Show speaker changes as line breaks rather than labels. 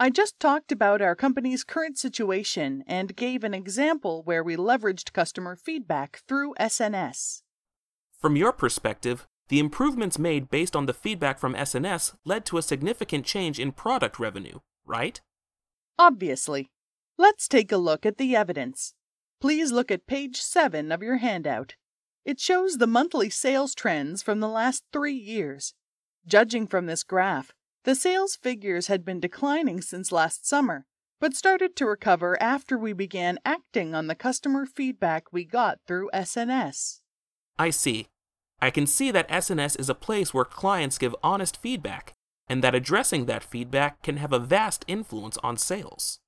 I just talked about our company's current situation and gave an example where we leveraged customer feedback through SNS.
From your perspective, the improvements made based on the feedback from SNS led to a significant change in product revenue, right?
Obviously. Let's take a look at the evidence. Please look at page 7 of your handout. It shows the monthly sales trends from the last three years. Judging from this graph, the sales figures had been declining since last summer, but started to recover after we began acting on the customer feedback we got through SNS.
I see. I can see that SNS is a place where clients give honest feedback, and that addressing that feedback can have a vast influence on sales.